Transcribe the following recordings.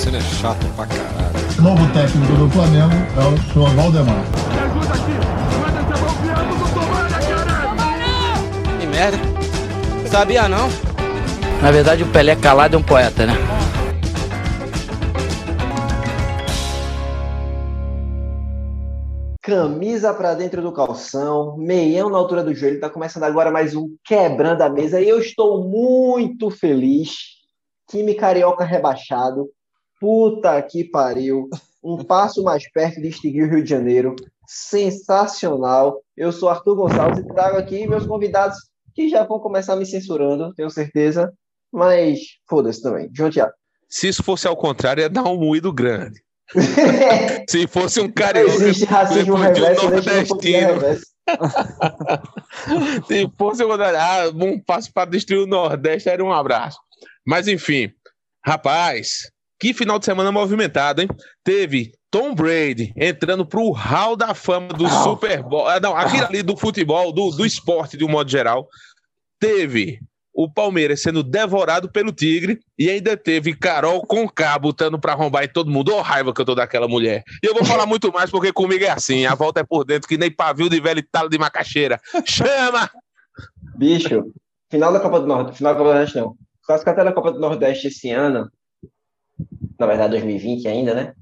Damasceno é chato pra caralho. O novo técnico do Flamengo é o senhor Valdemar. Me ajuda aqui! Manda do Tomara, Que merda. Sabia não? Na verdade, o Pelé calado é um poeta, né? Camisa pra dentro do calção, meião na altura do joelho. Tá começando agora mais um Quebrando a Mesa. E eu estou muito feliz. Time carioca rebaixado. Puta que pariu. Um passo mais perto de extinguir o Rio de Janeiro. Sensacional. Eu sou Arthur Gonçalves e trago aqui meus convidados que já vão começar me censurando, tenho certeza. Mas foda-se também. João Tiago. Se isso fosse ao contrário, ia dar um moído grande. Se fosse um Não carioca existe racismo reverso, um nordestino. Se fosse ah, um passo para destruir o Nordeste, era um abraço. Mas enfim, rapaz, que final de semana movimentado, hein? Teve Tom Brady entrando pro hall da fama do Super Bowl. Ah, não, aquilo ali do futebol, do, do esporte de um modo geral. Teve o Palmeiras sendo devorado pelo Tigre e ainda teve Carol Conká botando pra arrombar em todo mundo. Ô raiva que eu tô daquela mulher. E eu vou falar muito mais porque comigo é assim. A volta é por dentro, que nem pavio de velho talo de macaxeira. Chama! Bicho, final da Copa do Nordeste, final da Copa do Nordeste não. Classificatória da Copa do Nordeste esse ano, na verdade 2020 ainda, né?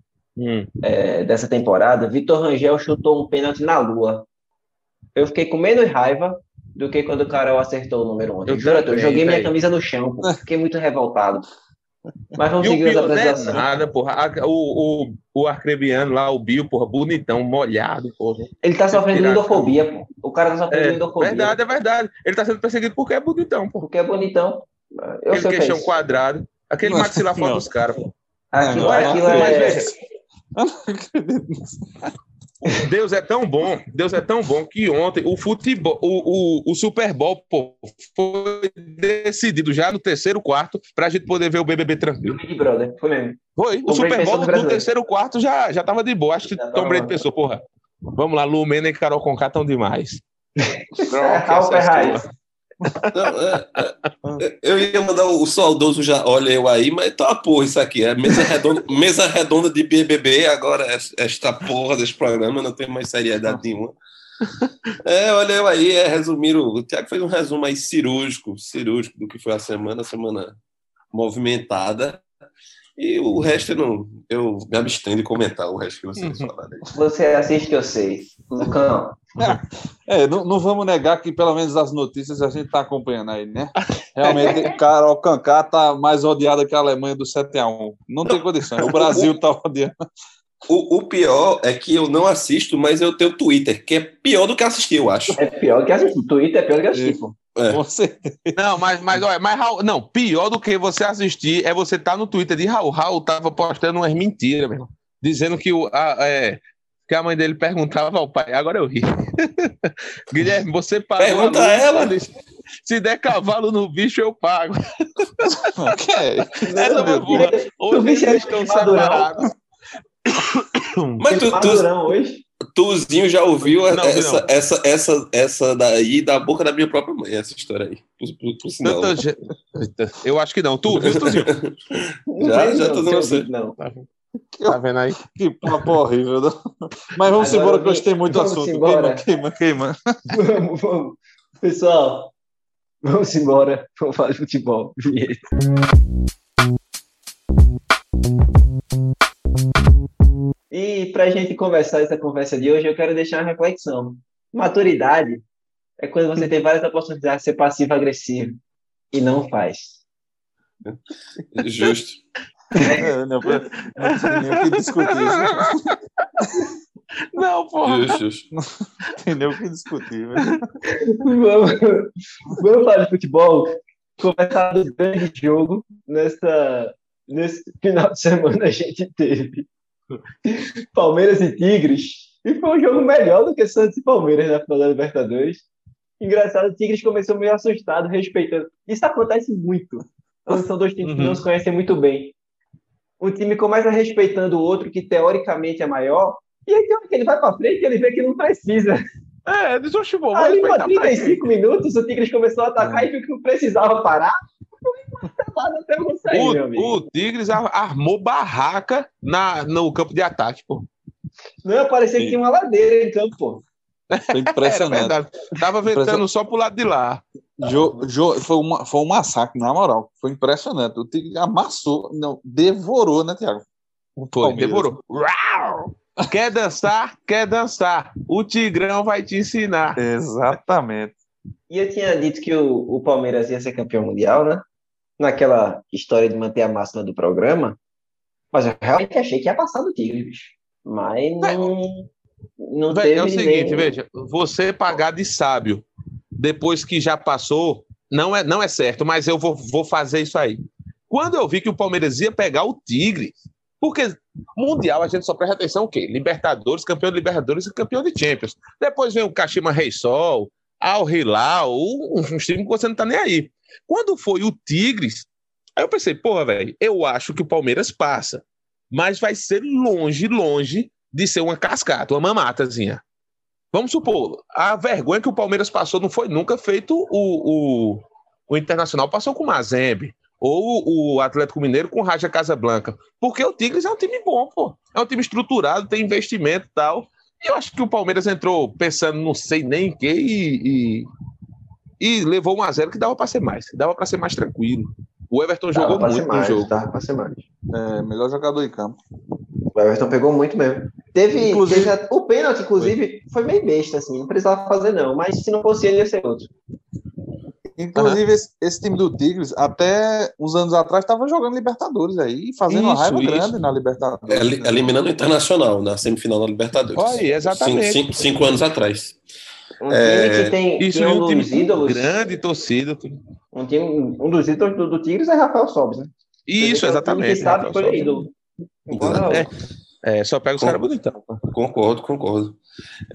É, dessa temporada, Vitor Rangel chutou um pênalti na lua. Eu fiquei com menos raiva do que quando o Carol acertou o número 11. Eu Eu, juro, eu joguei minha camisa no chão, pô. fiquei muito revoltado. Mas vamos E seguir as Bill não é apresentações. nada, porra. O, o, o arcrebiano lá, o Bill, porra, bonitão, molhado, porra. Ele tá sofrendo Tirar- lindofobia, pô. O cara tá sofrendo É, lindofobia. verdade, é verdade. Ele tá sendo perseguido porque é bonitão, porra. Porque é bonitão. Eu Aquele sei o que é queixão quadrado. Aquele maxilar fora dos caras, pô. Aquilo, Não, aquilo não, é... Deus é tão bom, Deus é tão bom que ontem o futebol, o, o, o Super Bowl, pô, foi decidido já no terceiro quarto pra gente poder ver o BBB tranquilo. Big Brother, foi mesmo. Foi, o Super Bowl no terceiro quarto já, já tava de boa. Acho que Já Tom Brady pensou, porra, vamos lá, Lumena e Carol Conká estão demais. Ralph é raiz. Não, é, é, eu ia mandar o saudoso já, olha eu aí, mas tá uma porra isso aqui. É mesa redonda, mesa redonda de BBB, agora es- esta porra desse programa não tem mais seriedade nenhuma. É, olha eu aí, é resumir. O, o Tiago fez um resumo aí cirúrgico, cirúrgico do que foi a semana, a semana movimentada. E o resto eu não. Eu me abstenho de comentar o resto que vocês falaram aí. Você assiste que eu sei. Lucão, É, não, não vamos negar que pelo menos as notícias a gente está acompanhando aí, né? Realmente, Carol Kaká tá mais odiada que a Alemanha do 7x1. Não tem condição. O Brasil tá odiando. O, o pior é que eu não assisto, mas eu tenho Twitter, que é pior do que assistir, eu acho. é pior que assistir. Twitter é pior que assistir, pô. É. Certeza. Não, mas, mas, olha, mas Raul, não, pior do que você assistir é você estar no Twitter de Raul. Raul tava postando umas mentiras, meu irmão. Dizendo que, o, a, é, que a mãe dele perguntava ao pai. Agora eu ri. Guilherme, você pagou Pergunta a ela. disse, Se der cavalo no bicho, eu pago. Que é? Essa foi boa. Tu Hoje eles ele estão separados. Mas tu, tu, hoje. Tuzinho já ouviu Não, essa, não. essa, essa, essa daí da boca da minha própria mãe, essa história aí. Por, por, por sinal. Tanta gente- Eu acho que não. Tu Tuzinho? Já, já tô não, dando não, você. não. Tá vendo aí? Que papo horrível. não? Mas vamos Agora embora que hoje tem muito assunto. embora. Queima, queima, queima. Vamos, vamos. Pessoal, vamos embora. Vamos falar de futebol. Vinheta. E para a gente conversar essa conversa de hoje, eu quero deixar uma reflexão. Maturidade é quando você tem várias oportunidades de ser passivo-agressivo e não faz. Justo. É, não, não tem nem o que discutir. Não, porra. Justo, justo. Não tem nem o que discutir. Vamos, vamos falar de futebol. Começar do grande jogo nessa, nesse final de semana a gente teve Palmeiras e Tigres. E foi um jogo melhor do que Santos e Palmeiras na final da Libertadores. Engraçado, o Tigres começou meio assustado, respeitando. Isso acontece muito. Quando são dois times que não se conhecem muito bem. Um time começa respeitando o outro, que teoricamente é maior, e aí tem que ele vai pra frente e ele vê que não precisa. É, diz, oxe, bom, vou Ali, pra 35 minutos, o Tigres começou a atacar e viu que não precisava parar. Safado até eu sair, meu O, amigo. o Tigres ar- armou barraca na, no campo de ataque, pô. Não, parecia que Sim. tinha uma ladeira em campo, pô. Foi impressionante. verdade. Tava ventando só pro lado de lá. Jo- Jo- foi, uma, foi um massacre, na moral. Foi impressionante. O Tigre amassou, não, devorou, né, Thiago? O Foi, Palmeiras. devorou. Uau! Quer dançar? Quer dançar. O Tigrão vai te ensinar. Exatamente. E eu tinha dito que o, o Palmeiras ia ser campeão mundial, né? Naquela história de manter a máxima do programa. Mas eu realmente achei que ia passar do Tigre, bicho. Mas não. Não Véi, teve é o seguinte, nem- veja, você pagar de sábio depois que já passou, não é, não é certo, mas eu vou, vou fazer isso aí. Quando eu vi que o Palmeiras ia pegar o Tigre, porque Mundial a gente só presta atenção o quê? Libertadores, campeão de Libertadores e campeão de Champions. Depois vem o Kashima Rei Sol, Al Hilal, uns times que você não tá nem aí. Quando foi o Tigres, aí eu pensei, porra, velho, eu acho que o Palmeiras passa, mas vai ser longe, longe de ser uma cascata, uma mamatazinha. Vamos supor, a vergonha que o Palmeiras passou não foi nunca feito o, o, o Internacional passou com o Mazembe, ou o Atlético Mineiro com o Raja Casablanca. Porque o Tigres é um time bom, pô. É um time estruturado, tem investimento e tal. E eu acho que o Palmeiras entrou pensando não sei nem em que e, e, e levou um a zero que dava para ser mais. Dava para ser mais tranquilo. O Everton Dava jogou pra muito ser no mais, jogo. dava pra ser mais. É, melhor jogador em campo. O Everton pegou muito mesmo. Teve, Inclusive- teve a- o pênalti, inclusive, foi meio besta, assim, não precisava fazer, não. Mas se não fosse ele, ia ser outro. Inclusive, esse, esse time do Tigres, até uns anos atrás, estava jogando Libertadores aí, fazendo uma Isso, raiva isso. grande na Libertadores. Eli- Eliminando o Internacional na semifinal da Libertadores. Olha aí, exatamente. Cinco, cinco- cinco anos atrás. Um É, time que tem, Isso tem é um um time ídolos. grande torcida. Um, time, um dos ídolos do, do Tigres é Rafael Sobis, né? Isso, é um time exatamente. Que sabe que foi ídolo. É. É, só pega os caras bonitão. Concordo, concordo.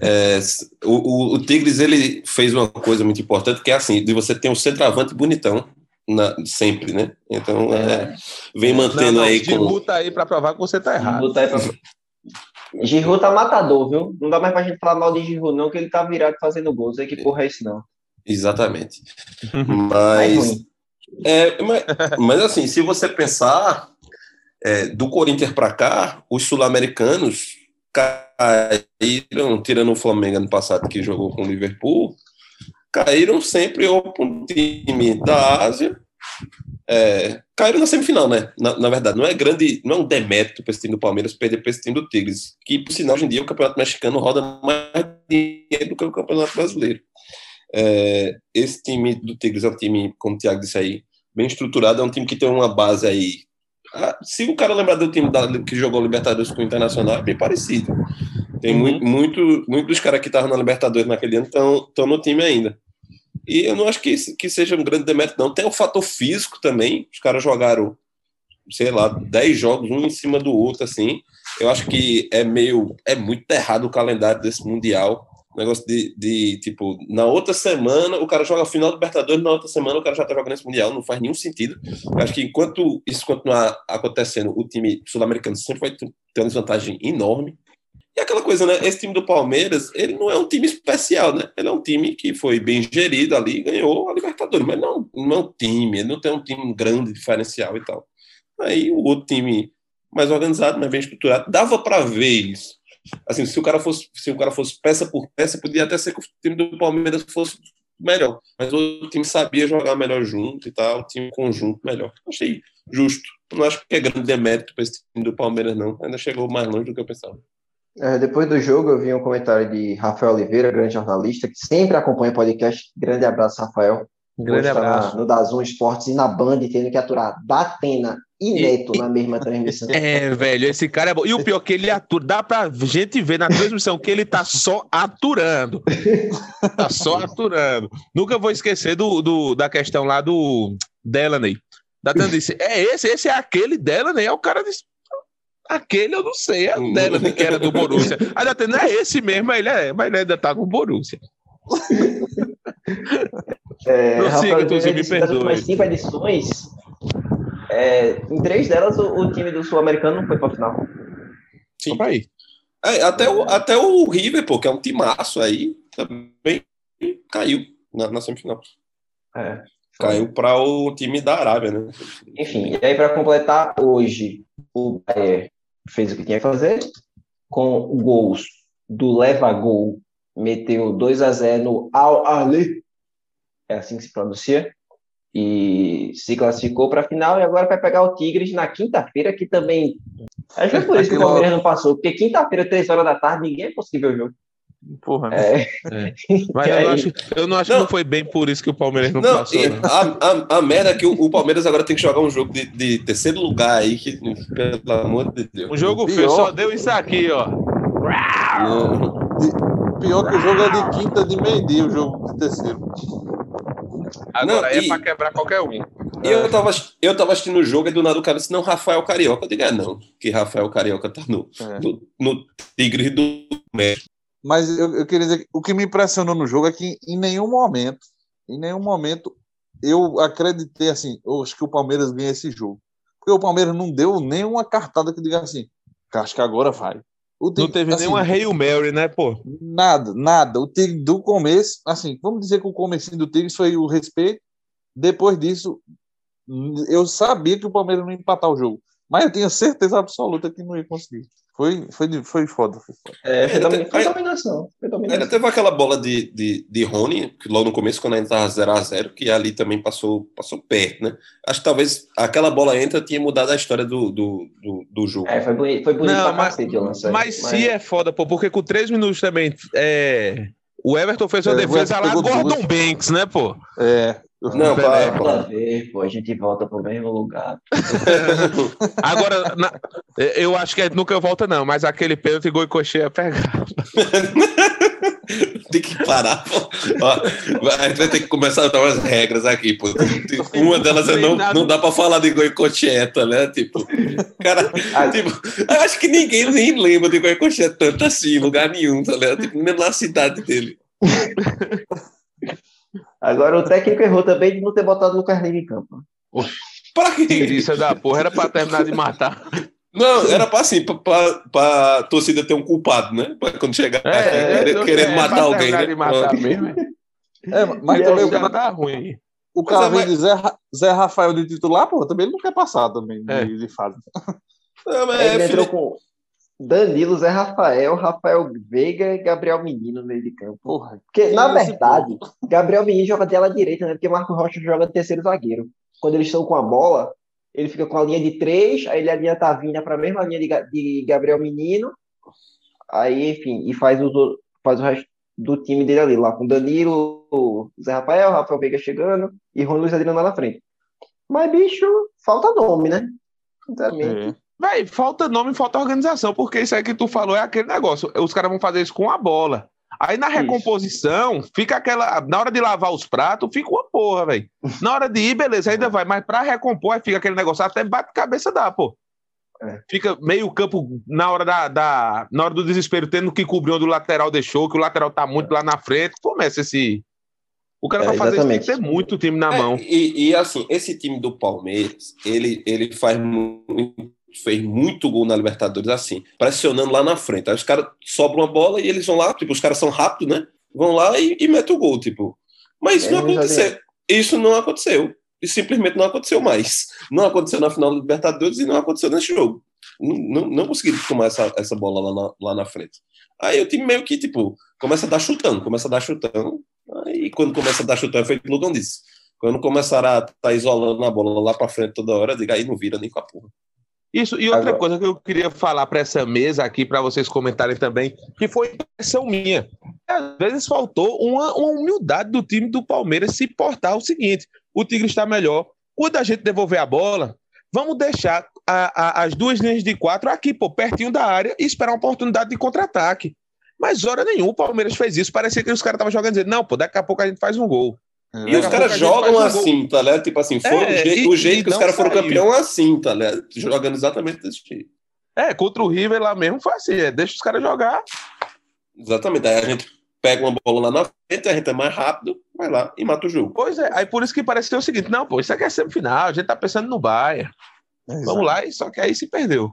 É, o, o- o Tigres ele fez uma coisa muito importante que é assim, de você ter um centroavante bonitão na- sempre, né? Então é, vem mantendo não, não, aí com aí pra provar que você tá errado. Botar aí pra... Giroud tá matador, viu? Não dá mais pra gente falar mal de Giroud, não, que ele tá virado fazendo gols. Aí que porra é isso, não? exatamente. Mas. É, mas, mas, assim, se você pensar é, do Corinthians para cá, os sul-americanos caíram, tirando o Flamengo ano passado que jogou com o Liverpool, caíram sempre ou para um time da Ásia, é, caíram na semifinal, né? Na, na verdade, não é grande, não é um demérito para esse time do Palmeiras perder para esse time do Tigres, que por sinal hoje em dia o campeonato mexicano roda mais dinheiro do que o campeonato brasileiro. É, esse time do Tigres é um time, como o Thiago disse aí, bem estruturado, é um time que tem uma base aí. Ah, se o cara lembrar do time da- que jogou Libertadores com o Internacional, é bem parecido. Tem Uhum. muito, muito, muito dos caras que estavam na Libertadores naquele ano estão no time ainda. E eu não acho que, que seja um grande demérito, não. Tem o fator físico também. Os caras jogaram, sei lá, 10 jogos, um em cima do outro, assim. Eu acho que é meio. É muito errado o calendário desse Mundial. O negócio de, de, tipo, na outra semana o cara joga a final do Libertadores, na outra semana o cara já tá jogando esse Mundial. Não faz nenhum sentido. Eu acho que enquanto isso continuar acontecendo, o time sul-americano sempre vai ter uma desvantagem enorme. E aquela coisa, né? Esse time do Palmeiras, ele não é um time especial, né? Ele é um time que foi bem gerido ali, ganhou a Libertadores, mas não, não é um time, ele não tem um time grande, diferencial e tal. Aí o outro time mais organizado, mais bem estruturado, dava para ver isso. Assim, se o cara fosse, se o cara fosse peça por peça, podia até ser que o time do Palmeiras fosse melhor, mas o time sabia jogar melhor junto e tal, tinha um conjunto melhor. Achei justo. Não acho que é grande demérito para esse time do Palmeiras, não. Ainda chegou mais longe do que eu pensava. É, depois do jogo, eu vi um comentário de Rafael Oliveira, grande jornalista, que sempre acompanha o podcast. Grande abraço, Rafael. Grande Hoje tá abraço. no Dazon Esportes e na Band, tendo que aturar Datena e Neto na mesma transmissão. É, velho, esse cara é bom. E o pior é que ele atura, dá pra gente ver na transmissão que ele tá só aturando. Tá só aturando. Nunca vou esquecer do, do- da questão lá do Delaney. Datena disse: é esse, esse é aquele Delaney. Aí o cara disse: aquele eu não sei, é o Delaney que era do Borussia. Aí Datena, é esse mesmo, mas ele, é, mas ele ainda tá com o Borussia. É, Prossiga, Rafael Oliveira Tuzi, me perdoe. últimas cinco edições, é, em três delas, o, o time do Sul-Americano não foi pra final. Sim. Aí. É, até, o, até o River, pô, que é um timaço aí, também caiu na, na semifinal. É. Caiu para o time da Arábia, né? Enfim, e aí para completar, hoje o Bayern fez o que tinha que fazer, com gols do Leva Gol, meteu 2 a 0 no Al Ali, é assim que se pronuncia, e se classificou para a final e agora vai pegar o Tigres na quinta-feira, que também. Acho que é por isso que o Palmeiras não passou, porque quinta-feira, três horas da tarde, ninguém é possível o jogo. Porra, né? É. Mas E eu, acho, eu não acho Não. que não foi bem por isso que o Palmeiras não, Não, passou. né? a, a, a merda é que o, o Palmeiras agora tem que jogar um jogo de, de terceiro lugar aí, que, pelo amor de Deus. Um jogo Pior. feio, só deu isso aqui, ó. Pior que o jogo é de quinta de meio-dia, o jogo de terceiro. Agora Não, aí é e- pra quebrar qualquer um. E eu tava, eu tava assistindo o jogo e do nada o cara disse, não, Rafael Carioca. Eu digo, é não, que Rafael Carioca tá no, É. no, no Tigre do México. Mas eu, eu queria dizer que o que me impressionou no jogo é que em nenhum momento, em nenhum momento, eu acreditei assim, eu acho que o Palmeiras ganha esse jogo. Porque o Palmeiras não deu nenhuma cartada que diga assim, acho que agora vai. O Não Tigre, teve assim, nenhuma Hail Mary, né, pô? Nada, nada. O Tigre do começo, assim, vamos dizer que o começo do Tigre foi o respeito. Depois disso, eu sabia que o Palmeiras não ia empatar o jogo. Mas eu tinha certeza absoluta que não ia conseguir. Foi, foi, foi foda. Foi foda. É, foi, Ainda domi- tem- foi dominação. Foi Ainda dominação. teve aquela bola de, de, de Rony, que logo no começo, quando ainda tava 0x0, que ali também passou, passou perto, né? Acho que talvez aquela bola entra tinha mudado a história do, do, do, do jogo. É, foi bonito, foi bonito Não, pra mas, cacete o lance. mas se é foda, pô, porque com três minutos também. É, o Everton fez uma É, defesa lá, Gordon duas. Banks, né, pô? É. Não, Pelé, pá, Toda vez, pô, a gente volta pro mesmo lugar. Agora, na- eu acho que é nunca volta, não, mas aquele pênalti gol e cocheia pegar. Tem que parar, pô. Ó, a gente vai ter que começar a dar umas regras aqui, pô. Uma delas é não, não dá pra falar de Goicocheta, né? Tipo, cara, tipo, eu acho que ninguém nem lembra de Goicocheta tanto assim, em lugar nenhum, tá ligado? Tipo, nem na cidade dele. Agora o técnico errou também de não ter botado o Carlinhos em campo. Pra quê? Isso da porra, era pra terminar de matar. Não, era pra assim, pra, pra, pra torcida ter um culpado, né? Pra quando chegar querendo, querendo é, matar pra alguém, terminar né? de matar mesmo, é. É, mas E também o cara, dá ruim o cara é, vem mas- de Zé, Zé Rafael de titular, pô, também ele não quer passar também de, É. de fase. Não, mas é, ele entrou filho- com Danilo, Zé Rafael, Rafael Veiga e Gabriel Menino no meio de campo. Porra, Porque, na verdade, Gabriel Menino joga de ala direita, né? Porque Marco Rocha joga de terceiro zagueiro. Quando eles estão com a bola, ele fica com a linha de três, aí ele alinha Tavinha para a mesma linha de, de Gabriel Menino. Aí, enfim, e faz, os, faz o resto do time dele ali, lá com Danilo, Zé Rafael, Rafael Veiga chegando e Rony Luiz Adriano lá na frente. Mas, bicho, falta nome, né? Sinceramente. é. Véi, falta nome, falta organização, porque isso aí que tu falou é aquele negócio. Os caras vão fazer isso com a bola. Aí na Isso. recomposição, fica aquela. Na hora de lavar os pratos, fica uma porra, velho. Na hora de ir, beleza, ainda vai. Mas pra recompor, aí fica aquele negócio, até bate cabeça dá, pô. É. Fica meio campo na hora da, da- Na hora do desespero, tendo que cobrir onde o lateral deixou, que o lateral tá muito lá na frente. Começa esse. O cara É, pra fazer isso tem que ter muito time na É, mão. e, e, assim, esse time do Palmeiras, ele, ele faz muito, fez muito gol na Libertadores assim, pressionando lá na frente. Aí os caras sobram uma bola e eles vão lá, tipo, os caras são rápidos, né? Vão lá e, e metem o gol, tipo. Mas isso É, não aconteceu. Isso não aconteceu. Isso simplesmente não aconteceu mais. Não aconteceu na final da Libertadores e não aconteceu nesse jogo. Não, não, não conseguiram tomar essa, essa bola lá na, lá na frente. Aí o time meio que, tipo, começa a dar chutão, começa a dar chutão. Aí quando começa a dar chutão, é feito o Lugão disse. Quando começar a estar isolando a bola lá pra frente toda hora, diga aí não vira nem com a porra. Isso, e outra Agora- coisa que eu queria falar para essa mesa aqui, para vocês comentarem também, que foi impressão minha. Às vezes faltou uma, uma humildade do time do Palmeiras se portar o seguinte: o Tigre está melhor. Quando a gente devolver a bola, vamos deixar a- a- as duas linhas de quatro aqui, pô, pertinho da área e esperar uma oportunidade de contra-ataque. Mas hora nenhuma o Palmeiras fez isso. Parecia que os caras estavam jogando dizendo, não, pô, daqui a pouco a gente faz um gol. E Daqui os caras jogam assim, tá ligado? Tipo assim, foi É, o jeito, e- o jeito e que os caras foram campeão assim, tá ligado? Jogando exatamente desse jeito. É, contra o River lá mesmo foi assim, é, deixa os caras jogar. Exatamente. Aí a gente pega uma bola lá na frente, a gente é mais rápido, vai lá e mata o jogo. Pois é, aí por isso que parece ser o seguinte: não, pô, isso aqui é semifinal, a gente tá pensando no Bayern. Vamos lá, e só que aí se perdeu.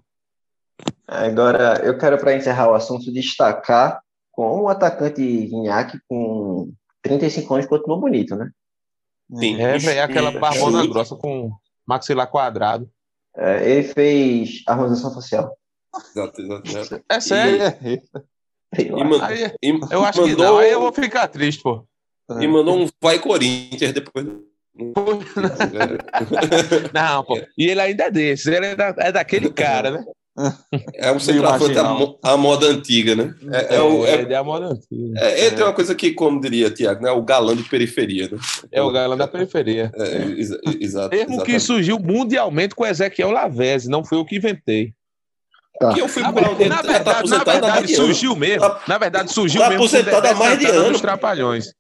Agora, eu quero, para encerrar o assunto, destacar com o atacante Guinhaque com 35 anos continua bonito, né? Tem. É, velho, aquela barbona Chute. grossa com maxilar quadrado. É, ele fez harmonização facial. Exato, exato, exato. É sério. É, Sei lá. E, Aí, e eu acho que mandou, não. Aí eu vou ficar triste, pô. E mandou um vai Corinthians depois. Não, pô. E ele ainda é desses. Ele é, da- é daquele cara, né? É um centroavante à moda antiga, né? É, é o- é- é, a moda antiga. é- ele tem uma coisa que, como diria Tiago, né? O galã de periferia, né? É o galã da periferia. É, exa- exato. Termo que surgiu mundialmente com Ezequiel Lavezzi, não foi eu que inventei. Que eu fui Na, onde ele na tá- tá verdade, na verdade surgiu mesmo. Tá- Na verdade, surgiu tá mesmo o aposentado há mais de Santana ano. nos Trapalhões.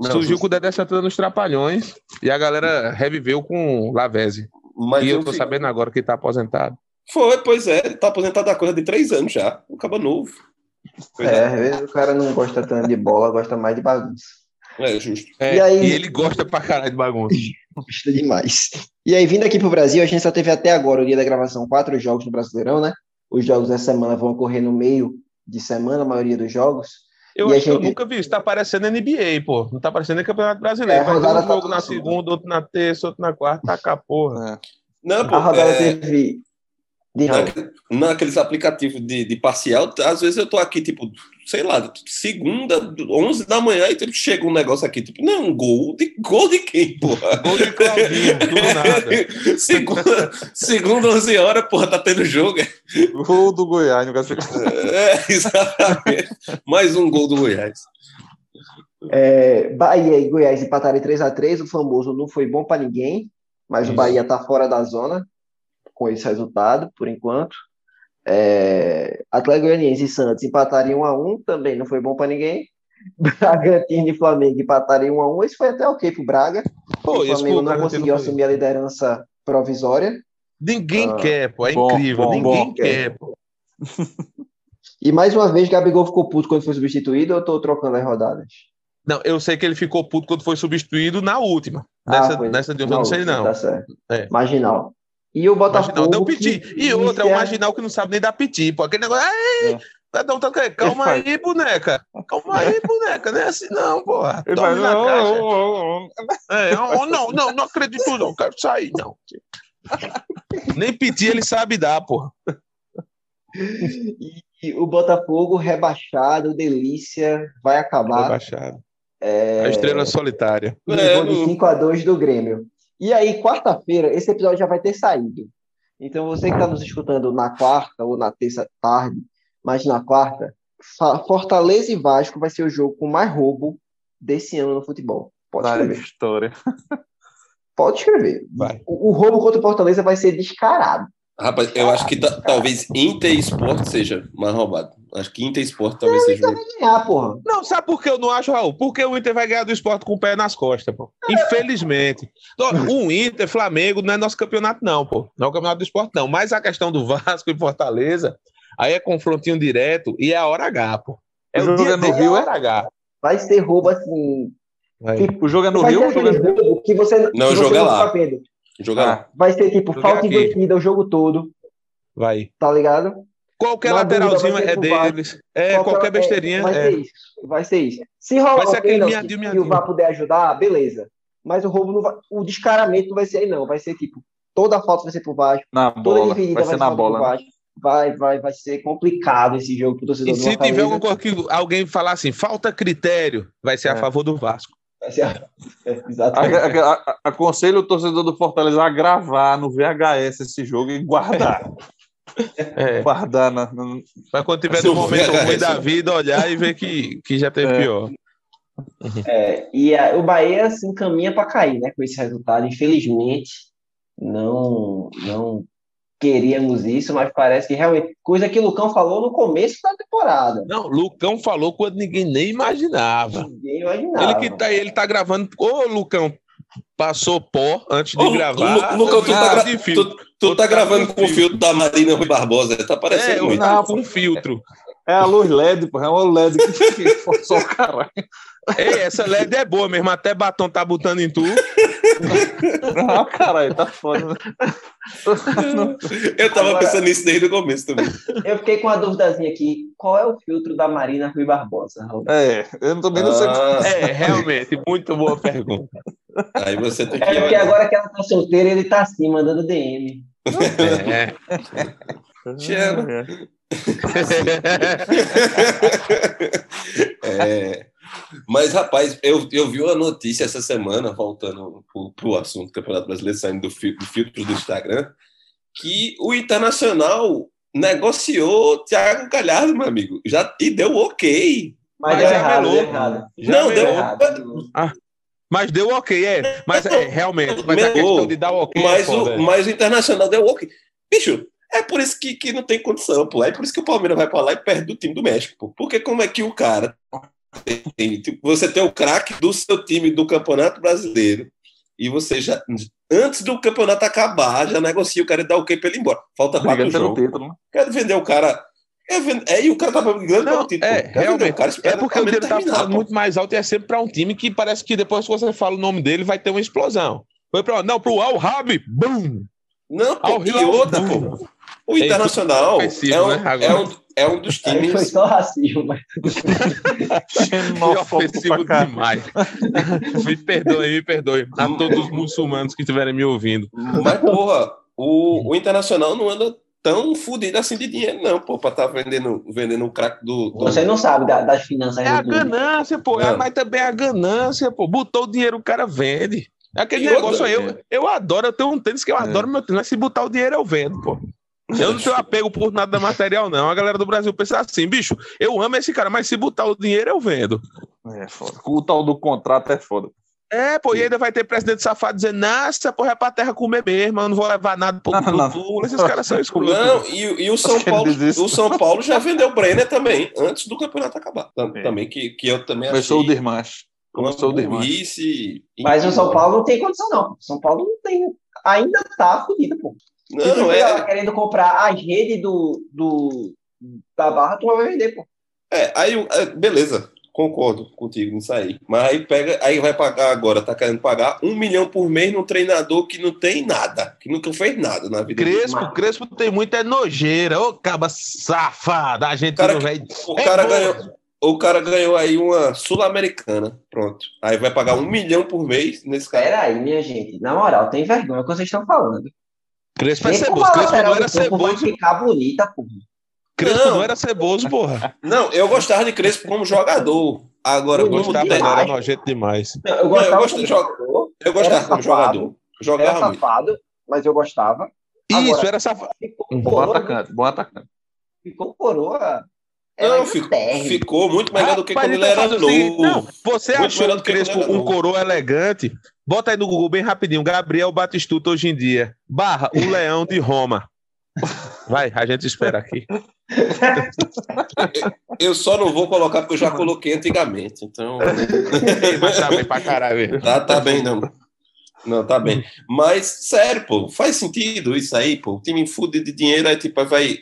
Não, surgiu com o Dedé Santana nos Trapalhões e a galera reviveu com o Lavezzi. Mas e eu eu tô fico- sabendo agora que tá aposentado. Foi, pois é. Ele tá aposentado há coisa de três anos já. Um cabo novo. Pois É, às vezes o cara não gosta tanto de bola, gosta mais de bagunça. É, justo. É, E aí- e ele gosta pra caralho de bagunça. Gosta demais. E aí, vindo aqui pro Brasil, a gente só teve até agora, o dia da gravação, quatro jogos no Brasileirão, né? Os jogos da semana vão ocorrer no meio de semana, a maioria dos jogos. Eu E que eu gente- nunca vi isso. Tá parecendo NBA, pô. Não tá parecendo nem Campeonato Brasileiro. É, Vai ter um tá jogo na segunda, outro na terça, outro na quarta. Taca a porra. Não, pô, A rodada é, teve. Naquele- naqueles aplicativos de, de parcial, às vezes eu tô aqui, tipo, sei lá, segunda, 11 da manhã, e tipo, chega um negócio aqui, tipo, não, gol de, gol de quem, porra? Gol de Claudinho, do nada. segunda, segunda, 11 horas, porra, tá tendo jogo. Gol do Goiás. no caso. É, exatamente. Mais um gol do Goiás. É, Bahia e Goiás empataram em 3x3. O famoso não foi bom para ninguém, mas o Isso. Bahia tá fora da zona com esse resultado, por enquanto. É, Atlético Goianiense e Santos empataram em 1x1, também não foi bom para ninguém. Bragantino e Flamengo empataram em 1x1. Esse foi até ok pro Braga. Pô, o Flamengo não conseguiu assumir a liderança provisória. Ninguém Ah, quer, pô. É bom, incrível. bom, Ninguém bom. quer, pô. E mais uma vez, Gabigol ficou puto quando foi substituído. Eu tô trocando as rodadas. Não, eu sei que ele ficou puto quando foi substituído na última. Ah, Nessa, nessa de hoje eu não sei, não. Tá certo. É. Marginal. E o Botafogo. Marginal deu piti. E outra, é o marginal que não sabe nem dar piti, pô. Aquele negócio. É. tá Calma aí, boneca. Calma aí, boneca. Não é assim, não, porra. Na "Ô, caixa. ô, ô, ô". É, não, não, não acredito, não. Quero sair, não. Nem piti ele sabe dar, porra. E o Botafogo rebaixado, delícia, vai acabar. Rebaixado. É, A estrela solitária. É, de no- 5 a 2 do Grêmio. E aí, quarta-feira, esse episódio já vai ter saído. Então, você que está nos escutando na quarta ou na terça tarde, mas na quarta, Fortaleza e Vasco vai ser o jogo com mais roubo desse ano no futebol. Pode escrever. história. Pode escrever. Vai. O, o roubo contra o Fortaleza vai ser descarado. Rapaz, eu acho que ta- talvez Inter Sport seja mais roubado. Acho que Inter Sport talvez seja. um- Ganhar, porra. Não, sabe por que eu não acho, Raul? Porque o Inter vai ganhar do esporte com o pé nas costas, pô. Infelizmente. O Inter, Flamengo, não é nosso campeonato, não, pô. Não é o campeonato do esporte, não. Mas a questão do Vasco e Fortaleza, aí é confrontinho direto e é a hora H, pô. É O o, jogo dia é no Rio, a é? hora H. Vai ser roubo assim. Vai. O jogo é no vai Rio ou o jogo é no roubo que você Não, que o jogo é não lá. tá. Jogar lá. Vai ser tipo Jogo é falta aqui. invertida o jogo todo, Vai. tá ligado? Qualquer Na lateralzinho vai é ser deles. É, qualquer besteirinha. Vai é. ser isso. Vai ser isso. Se rolar Vai ser um aquele pênalti miadinho, e o VAR puder ajudar, beleza. Mas o roubo não vai, o descaramento não vai ser aí não, vai ser tipo toda a falta vai ser pro Vasco, Na toda bola. dividida Vai vai ser na bola. né? Vasco. Vai, vai, vai ser complicado esse jogo pro torcedor E se tiver alguma coisa que alguém falar assim, falta critério, vai ser a É. favor do Vasco. Ser- É, exatamente. Aconselho o torcedor do Fortaleza a gravar no VHS esse jogo e guardar. É. guardar na, na- Mas quando tiver Não no momento VHS. ruim da vida, olhar e ver que, que já teve É. pior. É, e a- o Bahia se encaminha para cair, né, com esse resultado. Infelizmente, não, não queríamos isso, mas parece que realmente coisa que o Lucão falou no começo da temporada. Não, Lucão falou quando ninguém nem imaginava. Ele que tá, ele tá gravando. Ô, Lucão, passou pó antes de Ô, gravar. Lu- Lucão, tu tá, gra- de filtro. tu, tu tá gravando com o filtro da Marina Rui Barbosa. Tá É, parecendo eu muito. tava com filtro. É a luz LED, porra. É uma LED que, que forçou o caralho. Ei, essa LED é boa mesmo, até batom tá botando em tu. Ah, caralho, tá foda. Eu tava Agora- pensando nisso desde o começo também. Eu fiquei com uma duvidazinha aqui. Qual é o filtro da Marina Rui Barbosa, Raul? É, eu também não sei. Ah, É, realmente, muito boa pergunta. Aí você tem que. É porque agora que ela tá solteira, ele tá assim, mandando DM. É. Amo. É, mas, rapaz, eu, eu vi uma notícia essa semana, voltando para o assunto do Campeonato Brasileiro, saindo do, fil- do filtro do Instagram, que o Internacional negociou Thiago Galhardo, meu amigo, já e deu ok. Mas, Mas deu já errado, deu errado. Já Não, deu. errado. Mas deu ok, é. Mas é, realmente, mas a Melou. questão de dar o ok é Mas, foda, o, é. mas o Internacional deu ok. Bicho, é por isso que, que não tem condição, pô. É por isso que o Palmeiras vai pra lá e perde do time do México, pô. Porque como é que o cara. Tem- tipo, você tem o craque do seu time do Campeonato Brasileiro e você já. Antes do campeonato acabar, já negocia o cara e dá ok pra ele ir embora. Falta quatro jogos. título, né? Quero vender o cara. É, é, e o cara tava brigando Não, pelo título. é, realmente. o cara, espera É porque o dinheiro tá terminar, muito mais alto e é sempre para um time que parece que depois que você fala o nome dele vai ter uma explosão. Foi para não pro Al Rabi, bum. Não, pô, Ao e outra, pô. O Internacional ofensivo, é um, né, agora? é, um, é um dos Aí foi times. só racismo, mas ofensivo demais. me perdoe, me perdoe. A todos os muçulmanos que estiverem me ouvindo. Mas, porra, o, o Internacional não anda tão fudido assim de dinheiro, não, pô, pra estar vendendo, vendendo um craque do. do- você não sabe da- das finanças É a ganância, pô. É, mas também é a ganância, pô. Botou o dinheiro, o cara vende. É aquele E negócio outra, aí. Eu, eu adoro, eu tenho um tênis que eu adoro meu tênis. Mas se botar o dinheiro, eu vendo, pô. Eu não tenho apego por nada material, não. A galera do Brasil pensa assim, bicho, eu amo esse cara, mas se botar o dinheiro, eu vendo. É foda. O tal do contrato é foda. É, pô, e ainda vai ter presidente safado dizendo, nossa, porra, é pra terra comer mesmo, eu não vou levar nada pro. Lula. Esses caras são escrotos. Não, e, e o São Paulo, o São Paulo já vendeu o Brenner também, antes do campeonato acabar. Tam- É. Também, que, que eu também Começou o achei desmanche. uma Começou o desmanche. burrice. Mas o São Paulo não tem condição, não. São Paulo não tem. Ainda tá fudido, pô. Se tu Não, chegar lá é, querendo comprar as redes do, do, da barra, tu vai vender, pô. é, aí, o- é, beleza, concordo contigo nisso aí. Mas aí pega, aí vai pagar agora, tá querendo pagar um milhão por mês num treinador que não tem nada, que nunca fez nada na vida. dele. Crespo, Crespo tem muita nojeira. Ô, caba safada. A gente Cara não vai. O É cara bom. ganhou. O cara ganhou aí uma sul-americana, pronto. Aí vai pagar um milhão por mês nesse cara. Pera aí, minha gente. Na moral, tem vergonha o que vocês estão falando. Crespo é ceboso. como Crespo não era campo vai ceboso. ficar bonita, pô. Crespo Não. não era ceboso, porra. Não, eu gostava de Crespo como jogador. Agora, Eu como Gostava, mas era nojento demais. Não, eu eu gostava gosto como de jogar- jogador, eu gostava era como safado, jogador. era Jogava muito. safado, mas eu gostava. Isso, Agora- era safado. Um Bom atacante, bom atacante. ficou coroa. Era Não, ficou, ficou muito melhor do que quando ele era novo. não, você Muito achou do Crespo era um coroa elegante? Bota aí no Google bem rapidinho. Gabriel Batistuta hoje em dia. Barra, o Leão de Roma. Vai, a gente espera aqui. Eu só não vou colocar porque eu já coloquei antigamente. Então. Mas tá bem pra caralho. Tá, tá bem, não. Não, tá bem. Mas, sério, pô, faz sentido isso aí, pô. O time fude de dinheiro, aí tipo, vai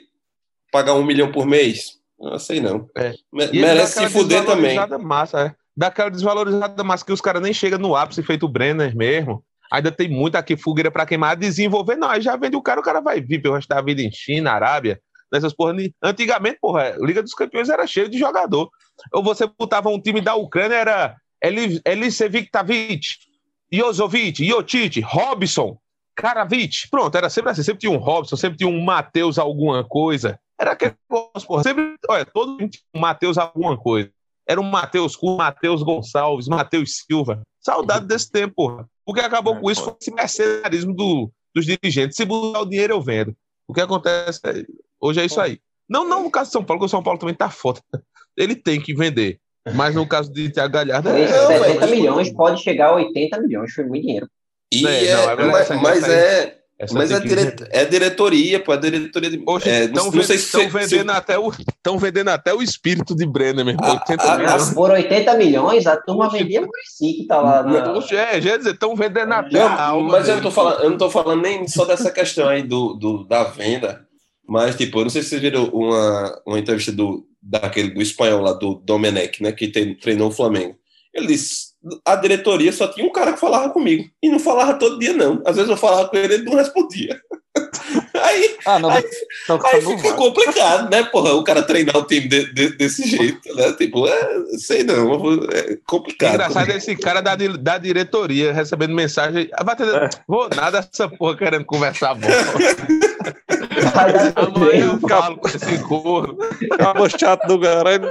pagar um milhão por mês. Não sei não. É. Merece se fuder também. Massa, é. Daquela desvalorizada massa que os caras nem chegam no ápice feito o Brenner mesmo. Ainda tem muita aqui fogueira pra queimar, desenvolver. Não, aí já vende o cara, o cara vai vir pelo resto da vida em China, Arábia, nessas porra. Antigamente, porra, Liga dos Campeões era cheio de jogador. Ou você botava um time da Ucrânia, era Eli- Elisevic, Jozovic, Jotic, Robson, Karavic. Pronto, era sempre assim. Sempre tinha um Robson, sempre tinha um Matheus alguma coisa. Era aquele negócio, porra. Sempre, olha, todo mundo tinha um Matheus alguma coisa. Era um Matheus Cu, Matheus Gonçalves, Matheus Silva. Saudade desse tempo, porra. O que acabou É, com isso foi esse mercenarismo do, dos dirigentes. Se botar o dinheiro, eu vendo. O que acontece é- hoje é isso aí. Não, não no caso de São Paulo, porque o São Paulo também tá foda. Ele tem que vender. Mas no caso de Thiago Galhardo, é, Não, 70 mas- milhões, pode chegar a 80 milhões, foi muito dinheiro. E É, é, não, mas, essa- mas aí- é, essa mas é, dire- é diretoria, pô, é diretoria de. Hoje é, estão não, não sei se, se- vendendo, até o, tão vendendo até o espírito de Brenner, meu irmão. Ah, 80 ah, milhões. Por 80 milhões, a turma Oxe. vendia por si que tá lá na. Oxe, É, já ia dizer, estão vendendo até Não, a alma. mas eu não, tô falando, eu não tô falando nem só dessa questão aí do, do, da venda, mas, tipo, eu não sei se vocês viram uma, uma entrevista do, daquele, do espanhol lá, do Domenech, né, que tem- treinou o Flamengo. Ele disse, a diretoria só tinha um cara que falava comigo, e não falava todo dia, não. Às vezes eu falava com ele, ele não respondia. Aí, Ah, não. Aí- tá aí fica complicado, né, porra? O cara treinar o time de- de- desse jeito, né? Tipo, é, sei não, é complicado. Engraçado é esse cara da, da diretoria recebendo mensagem. Ah, vai ter- Vou nada essa porra querendo conversar bola. Amanhã eu falo com esse corno. Acabou chato do caralho.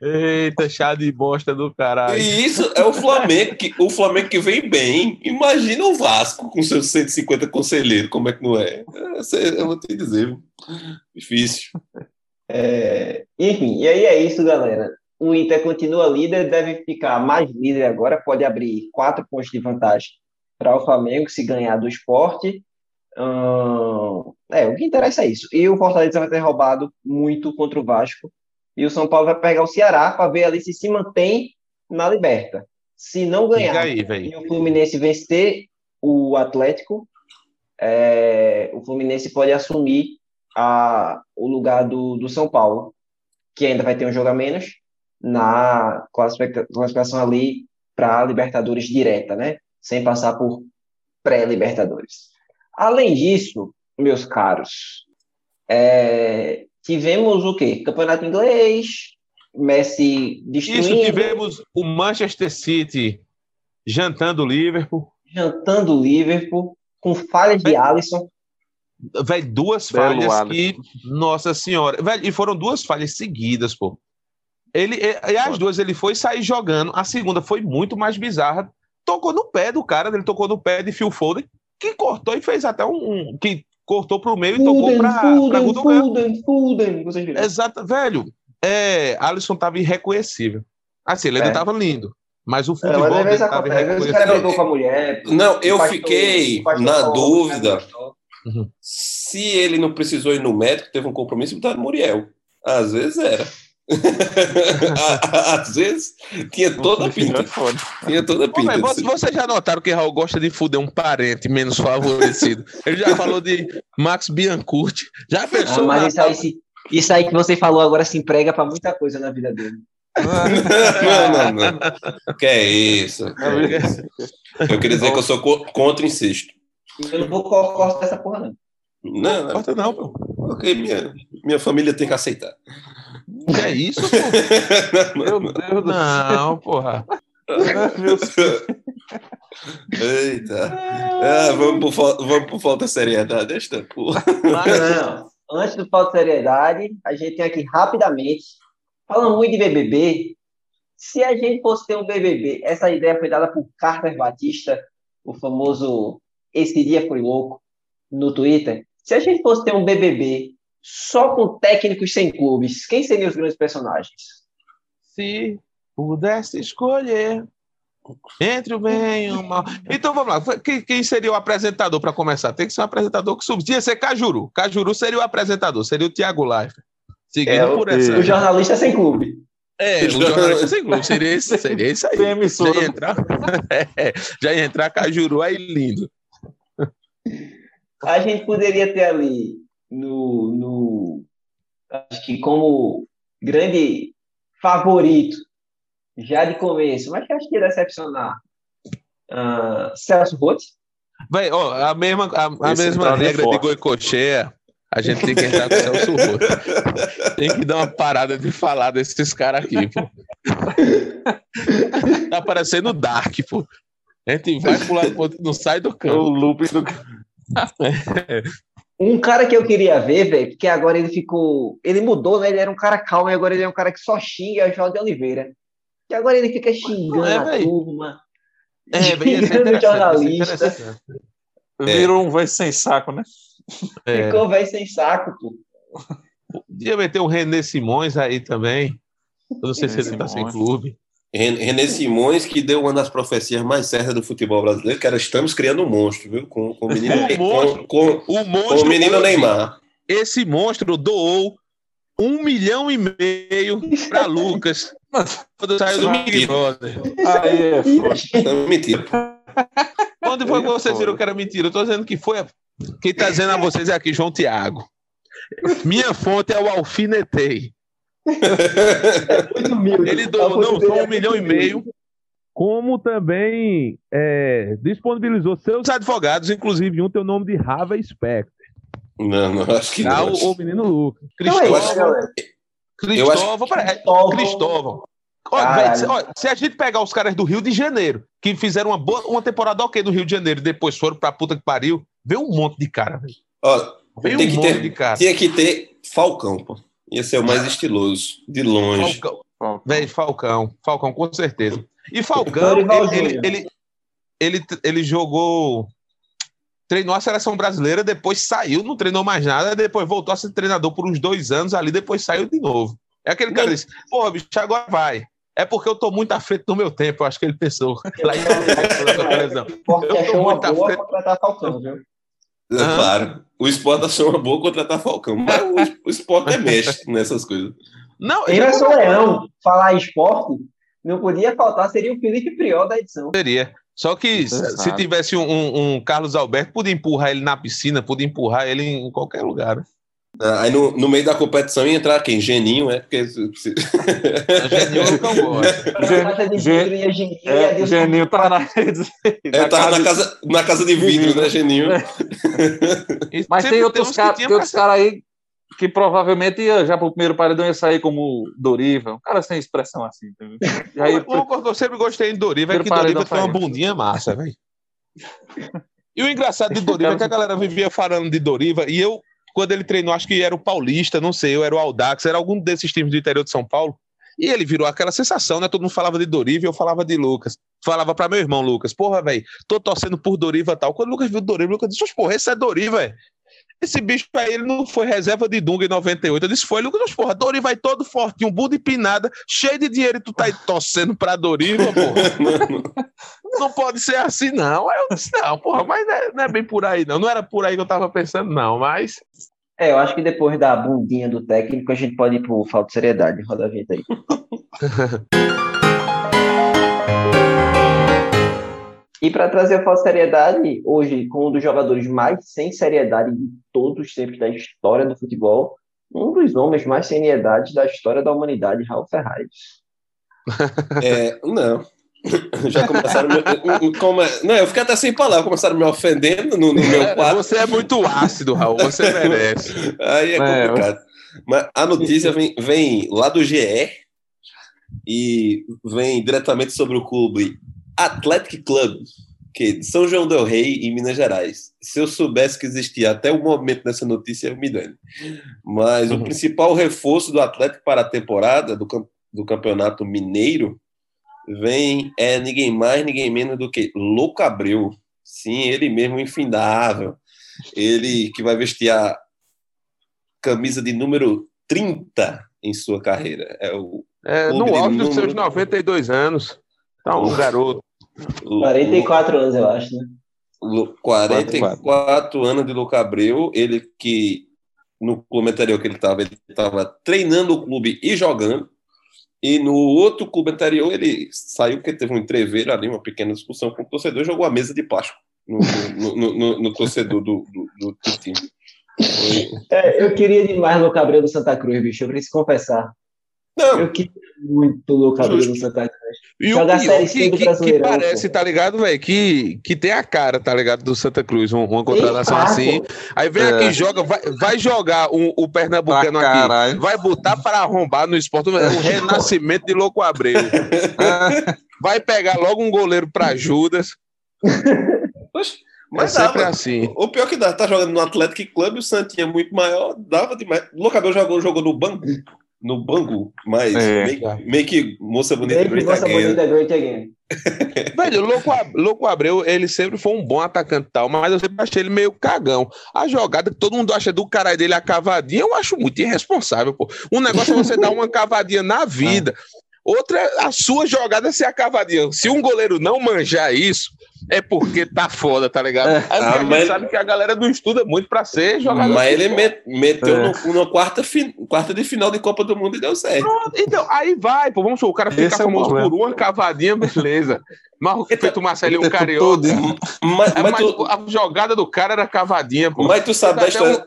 Eita, chá de bosta do caralho. E isso é o Flamengo, que, o Flamengo que vem bem. Imagina o Vasco com seus 150 conselheiros, como é que não é? Eu vou te dizer, difícil. É, enfim, e aí é isso, galera. O Inter continua líder, deve ficar mais líder agora, pode abrir quatro pontos de vantagem para o Flamengo se ganhar do esporte. É, o que interessa é isso. E o Fortaleza vai ter roubado muito contra o Vasco. E o São Paulo vai pegar o Ceará para ver ali se se mantém na liberta. Se não ganhar aí, e o Fluminense vencer o Atlético, é, o Fluminense pode assumir a, o lugar do, do São Paulo, que ainda vai ter um jogo a menos na classifica- classificação ali para Libertadores direta, né? Sem passar por pré-Libertadores. Além disso, meus caros, é, tivemos o quê? Campeonato inglês, Messi destruindo, Isso, tivemos o Manchester City jantando o Liverpool. jantando o Liverpool, com falhas de Alisson. Velho, duas Belo falhas Alisson. que. Nossa senhora. Velho, e foram duas falhas seguidas, pô. Ele, e, e as duas ele foi sair jogando. A segunda foi muito mais bizarra. Tocou no pé do cara, ele tocou no pé de Phil Foden, que cortou e fez até um. um- que cortou pro meio e tocou Foden, Gundogan. Foden, Foden, vocês viram? Exato, velho. É, Alisson tava irreconhecível. Assim, ele ainda É. tava lindo. Mas o É, futebol mas dele vezes tava o irreconhecível. com a mulher. Não, eu o pastor- fiquei o pastor na dúvida. o pastor- Se ele não precisou ir no médico, teve um compromisso, botaram Muriel. Às vezes era. Às vezes tinha toda a pinta. Tinha toda a pinta. de vocês, já notaram que Raul gosta de fuder um parente menos favorecido? Ele já falou de Max Biancucci. Já Ah, pensou mas na- isso aí, se- isso aí que você falou agora se emprega pra muita coisa na vida dele. Não, não, não. Que é isso? que é isso? Eu queria dizer que eu sou co- contra incesto. Eu não vou co- cortar essa porra, não. Não, não. Corta não, pô. Ok, minha, minha família tem que aceitar. Que é isso, pô? Meu Deus do céu. Não, porra. Eita. Ah, vamos, por, fal- vamos por falta de seriedade. Esta porra. Mas não. Antes do falta de seriedade, a gente tem aqui rapidamente, falando muito de BBB, se a gente fosse ter um BBB, essa ideia foi dada por Carter Batista, o famoso Esse Dia Foi Louco, no Twitter. Se a gente fosse ter um BBB só com técnicos sem clubes, quem seriam os grandes personagens? Se pudesse escolher entre o bem e o mal. Então vamos lá. Quem, quem seria o apresentador para começar? Tem que ser um apresentador que subia ser Cajuru. Cajuru seria o apresentador, seria o Thiago Leifert. Seguindo É, o- por essa. O jornalista sem clube. É, o jornalista sem clube. Seria esse, seria isso aí. Tem Já ia entrar, É, já ia entrar Cajuru aí lindo. A gente poderia ter ali no, no acho que como grande favorito já de começo, mas que acho que ia decepcionar ah, Celso Roth. Véi, ó, a mesma, a, a mesma é regra de. Goicochea, a gente tem que entrar com o Celso Roto. Tem que dar uma parada de falar desses caras aqui, pô. Tá parecendo Dark, pô. A gente vai pro lado, pro outro, não sai do É o campo. looping do. Um cara que eu queria ver, velho, porque agora ele ficou. Ele mudou, né? Ele era um cara calmo e agora ele é um cara que só xinga é o João de Oliveira. E agora ele fica xingando É, a véi. turma. É, ser xingando o ser jornalista. Virou um velho sem saco, né? É. Ficou velho sem saco, pô. Podia meter o René Simões aí também. Eu não sei se René ele tá sem Simões. clube. Ren- René Simões, que deu uma das profecias mais certas do futebol brasileiro, que era estamos criando um monstro, viu? Com, com o menino, Um monstro. com, com, O com monstro. o menino Neymar. Esse monstro doou um milhão e meio para Lucas quando saiu do Big Brother. Aí é foda. Mentira. Onde foi que vocês viram que era mentira? Eu tô dizendo que foi. a- Quem tá dizendo a vocês é aqui, João Tiago. Minha fonte é o Alfinetei. Muito humilde. Ele doou não, só um milhão e meio. como também é, disponibilizou seus advogados, inclusive um tem o nome de Rava Specter. Não, não, acho que Ah, não. o, o menino Lucas. Então é Cristóvão. Cristóvão, Cristóvão. Cristóvão. Olha, se- olha, se a gente pegar os caras do Rio de Janeiro, que fizeram uma, boa, uma temporada ok no Rio de Janeiro, depois foram pra puta que pariu, veio um monte de cara, velho. Ó, Veio Tem um que monte ter- de cara. tinha que ter Falcão, pô. Ia ser o mais estiloso, de longe. Falcão. Velho, Falcão. Falcão, com certeza. E Falcão, ele, ele, ele, ele, ele jogou. Treinou a seleção brasileira, depois saiu, não treinou mais nada, depois voltou a ser treinador por uns dois anos ali, depois saiu de novo. É aquele cara que disse: Porra, bicho, agora vai. É porque eu tô muito à frente do meu tempo, eu acho que ele pensou. Lá em Eu tô muito à boa frente. contratar Falcão, viu? É Claro. O esporte achou uma boa contratar Falcão, mas o, o esporte é mestre nessas coisas. Não, Emerson Leão, falar em esporte, não podia faltar, seria o Felipe Priol da edição. seria. Só que se- se tivesse um, um- um Carlos Alberto, podia empurrar ele na piscina, podia empurrar ele em qualquer lugar. Né? Ah, Aí no, no meio da competição ia entrar quem? Geninho, é? Porque Geninho e a Geninho, É, Adilson Geninho tá na rede. é, tava na casa, na casa de vidro, né, Geninho? Mas tem outros caras cara aí que provavelmente ia já pro primeiro paredão ia sair como Doriva. Um cara sem expressão assim. E aí, eu sempre gostei de Doriva é que Doriva paredão tem uma bundinha massa, velho. E o engraçado de Doriva é que a galera vivia falando de Doriva, e eu, quando ele treinou, acho que era o Paulista, não sei, eu era o Aldax, era algum desses times do interior de São Paulo, e ele virou aquela sensação, né? Todo mundo falava de Doriva eu falava de Lucas. Falava pra meu irmão, Lucas, porra, velho, tô torcendo por Doriva tal. Quando o Lucas viu Doriva, o Lucas disse, "Oxe, porra, esse é Doriva, velho. Esse bicho aí, ele não foi reserva de Dunga em 98. Eu disse, foi, Lucas, "Oxe, porra, Doriva vai todo fortinho, bunda empinada, cheio de dinheiro e tu tá aí torcendo pra Doriva, porra. não pode ser assim, não. Aí eu disse, não, porra, mas não é, não é bem por aí, não. Não era por aí que eu tava pensando, não, mas. É, eu acho que depois da bundinha do técnico, a gente pode ir pro falta de seriedade. Roda a vinheta aí. E para trazer a falta de seriedade, hoje, com um dos jogadores mais sem seriedade de todos os tempos da história do futebol, um dos homens mais sem seriedade da história da humanidade, Raul Ferraz. É, não. Já começaram. Me, como é- não, eu fiquei até sem palavras, começaram me ofendendo no, no meu quarto. Você é muito ácido, Raul, você merece. Aí é É, complicado. Mas a notícia vem, vem lá do GE e vem diretamente sobre o clube Athletic Club, que é São João del Rei, em Minas Gerais. Se eu soubesse que existia até o momento dessa notícia, eu me dane. Mas o principal reforço do Atlético para a temporada do, do Campeonato Mineiro vem é ninguém mais, ninguém menos do que Louco Abreu. Sim, ele mesmo, infindável. Ele que vai vestir a camisa de número 30 em sua carreira. É o, É, no auge dos seus número. 92 anos. Tá um garoto. O- 44 anos, eu acho, né? Lu- 44 anos de Louco Abreu. Ele que no clube anterior que ele estava, ele estava treinando o clube e jogando. E no outro clube anterior, ele saiu porque teve um entreveiro ali, uma pequena discussão com o torcedor, e jogou a mesa de plástico no, no, no- no- torcedor do, do, do- do time. Foi- É, eu queria demais Louco Abreu do Santa Cruz, bicho. Eu preciso confessar. Não, Eu queria muito Louco Abreu do Santa Cruz. E o pior Série que, que, que parece, pô. tá ligado, velho? Que, que tem a cara, tá ligado, do Santa Cruz, um- uma contratação assim. Aí vem É. aqui, joga, vai, vai jogar um- o Pernambucano aqui. caralho. Vai botar para arrombar no esporte o renascimento de Louco Abreu. Vai pegar logo um goleiro para Judas. Poxa, É mas sempre dava. assim. O pior que dá, tá jogando no Athletic Club, o Santinho é muito maior, dava demais. O Locador jogou, jogou no Bangu, no Bangu, mas É. que moça bonita Sempre grita nossa again. bonita Great Again. Velho, o Louco, Louco Abreu, ele sempre foi um bom atacante e tal, mas eu sempre achei ele meio cagão. A jogada que todo mundo acha do caralho dele, a cavadinha, eu acho muito irresponsável, pô. Um negócio é você dar uma cavadinha na vida. Outra é a sua jogada ser a cavadinha. Se um goleiro não manjar isso, é porque tá foda, tá ligado? É. Aí porque Ah, a gente mas- sabe que a galera não estuda muito pra ser jogador. Mas de ele met- meteu É. no, no quarta, fi- quarta de final de Copa do Mundo e deu certo. Então, aí vai, pô, vamos supor, o cara fica Esse é famoso problema. por uma cavadinha, beleza. Mas o feito o Marcelinho, um carioca. todo, Mas, É, mas mas tu, a jogada do cara era cavadinha, pô. mas tu sabe da história,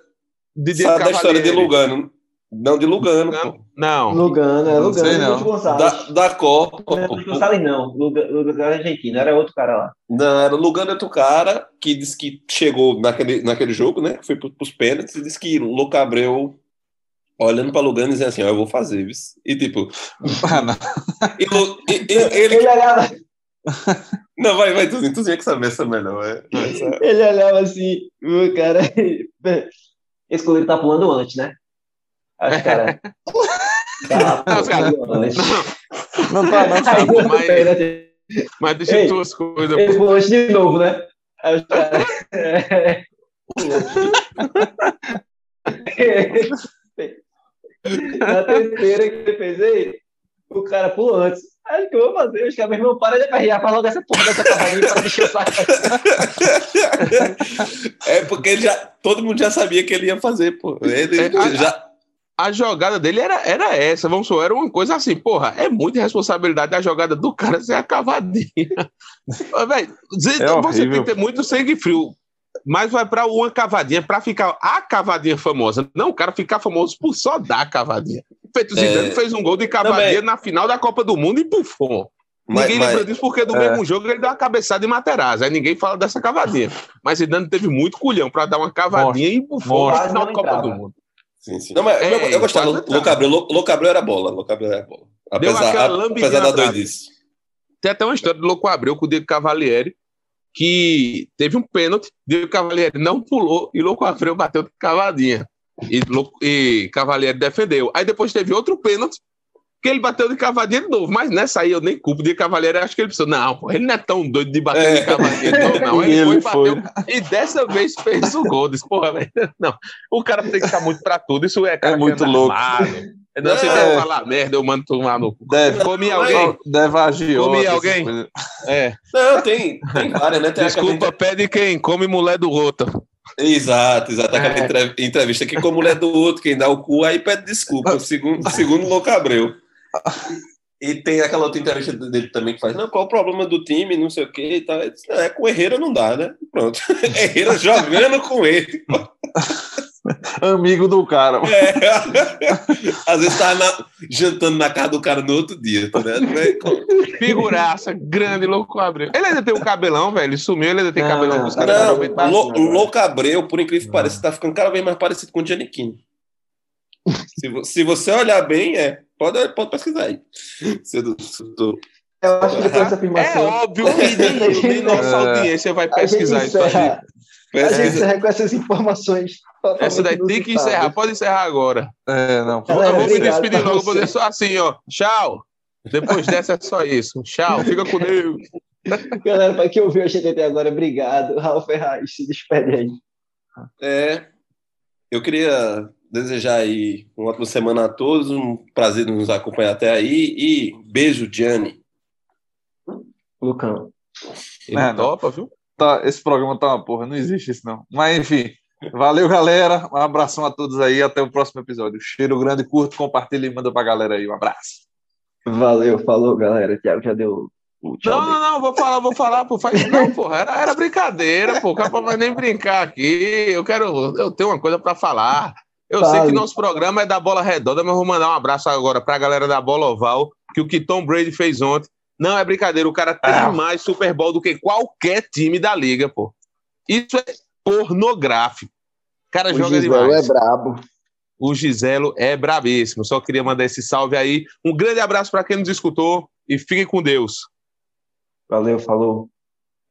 um Didier sabe da história de. Lugano. Não, de Lugano. Não. Lugano, é Não Lugano, sei, não. Lúcio Gonçalves. Da, da Copa. Não, Gonçalves não. Lugano, Lugano é argentino, era outro cara lá. Não, era o Lugano é outro cara que disse que chegou naquele, naquele jogo, né? Foi pro- pros pênaltis e disse que o Louco Abreu olhando pra Lugano e dizendo assim, ó, eu vou fazer, viu? E tipo, Ah, não. e e- e- ele. Ele olhava, Não, vai, vai, tu, tu tinha que saber essa melhor. É, essa- ele olhava assim, o cara. Esse goleiro tá pulando antes, né? Aí os cara. Tá Não, cara- antes. Não tá, não. Aí, Não, no mas- deixa Ei, duas coisas. Ele pulou antes de novo, né? Aí é, Na terceira que ele fez aí, o cara pulou antes. Acho que eu vou fazer. Os caras, meu irmão, para de aperrear, fala logo essa porra dessa cavalinha para deixar o saco. é porque ele já, todo mundo já sabia que ele ia fazer, pô. Ele É, a- já, A jogada dele era, era essa, vamos supor, era uma coisa assim, porra, é muita responsabilidade a jogada do cara ser a cavadinha. Você É você horrível. tem que ter muito sangue frio. Mas vai pra uma cavadinha pra ficar a cavadinha famosa. Não o cara ficar famoso por só dar cavadinha. Feito o É. Zidane fez um gol de cavadinha Também. na final da Copa do Mundo e bufou. mas, ninguém mas- lembra disso porque no É. mesmo jogo ele deu uma cabeçada em Materazzi. Aí ninguém fala dessa cavadinha. Mas Zidane teve muito culhão pra dar uma cavadinha e bufou na Quase final não da Copa entrava. do Mundo. Sim, sim. Não, mas É, eu, eu gostava. Lou- entrava. Louco Abreu, Lou- Louco Abreu era bola. Louco Abreu era bola. Apesar, a- apesar da doidice. Tem até uma história do Louco Abreu com o Diego Cavalieri, que teve um pênalti, Diego Cavalieri não pulou e Louco Abreu bateu de cavadinha. E, e Cavalieri defendeu. Aí depois teve outro pênalti, que ele bateu de cavadinha de novo. Mas nessa aí eu nem culpo de Cavalieri, acho que ele pensou, não, pô, ele não é tão doido de bater É. de cavadinha de novo, não. E Ele, ele foi, bateu, e dessa vez fez o gol. Disse, porra, velho, não. O cara tem que estar muito pra tudo. Isso é, cara É muito louco. armado. Não, você É. vai falar merda, eu mando tomar no cu. Deve, Comi alguém? deve agir. Comi alguém? É. Não, tem, tem várias, né? Tem Desculpa, aquela- pede quem come mulher do outro. Exato, exato. Aquela É. entre- entrevista que com a mulher do outro, quem dá o cu, aí pede desculpa, segundo, segundo o Louco Abreu. E tem aquela outra entrevista dele também que faz, não, qual o problema do time, não sei o que e tal. Disse, "Não, É, com o Herrera não dá, né? Pronto. Herrera jogando com ele. Amigo do cara. É. Às vezes tava na- jantando na casa do cara no outro dia, tá Figuraça, grande, louco abreu. Ele ainda tem um cabelão, velho. Ele sumiu, ele ainda tem Não, cabelão caras. não, tá- Lou-. Louco Abreu, por incrível que pareça, tá ficando cada vez mais parecido com o Giannichini. Se, se você olhar bem, é. Pode, pode pesquisar aí. Se eu, se eu tô- Eu acho que depois dessa É afirmação. óbvio que nem, nossa audiência vai pesquisar isso aí. encerra, a gente encerra com essas informações. Essa daí tem que encerrar, pode encerrar agora. É, não. Galera, eu vou me despedir logo, vou dizer só assim, ó. Tchau. Depois dessa é só isso. Tchau, fica com Deus. Galera, para quem ouviu a gente até agora, obrigado. Raul Ferraz, se despede aí. É, eu queria desejar aí uma ótima semana a todos, um prazer nos acompanhar até aí e beijo, Gianni. Lucão. Ele É, topa, viu? Tá, esse programa tá uma porra, não existe isso não. Mas enfim, valeu galera, um abração a todos aí, até o próximo episódio. Cheiro grande, curto, compartilha e manda pra galera aí, um abraço. Valeu, falou, galera. Tiago já deu o tchau. Não, não, não, vou falar, vou falar, pô. Faz... Não, porra, era, era brincadeira, pô. O cara não vai nem brincar aqui. Eu quero. Eu tenho uma coisa pra falar. Eu sei Fale. que nosso programa é da bola redonda, mas vou mandar um abraço agora pra galera da bola oval, que o que Tom Brady fez ontem. Não é brincadeira, o cara tem Ah. mais Super Bowl do que qualquer time da liga, pô. Isso é pornográfico. O cara O joga Giselo demais. é brabo. O Giselo é brabíssimo. Só queria mandar esse salve aí. Um grande abraço para quem nos escutou e fiquem com Deus. Valeu, falou.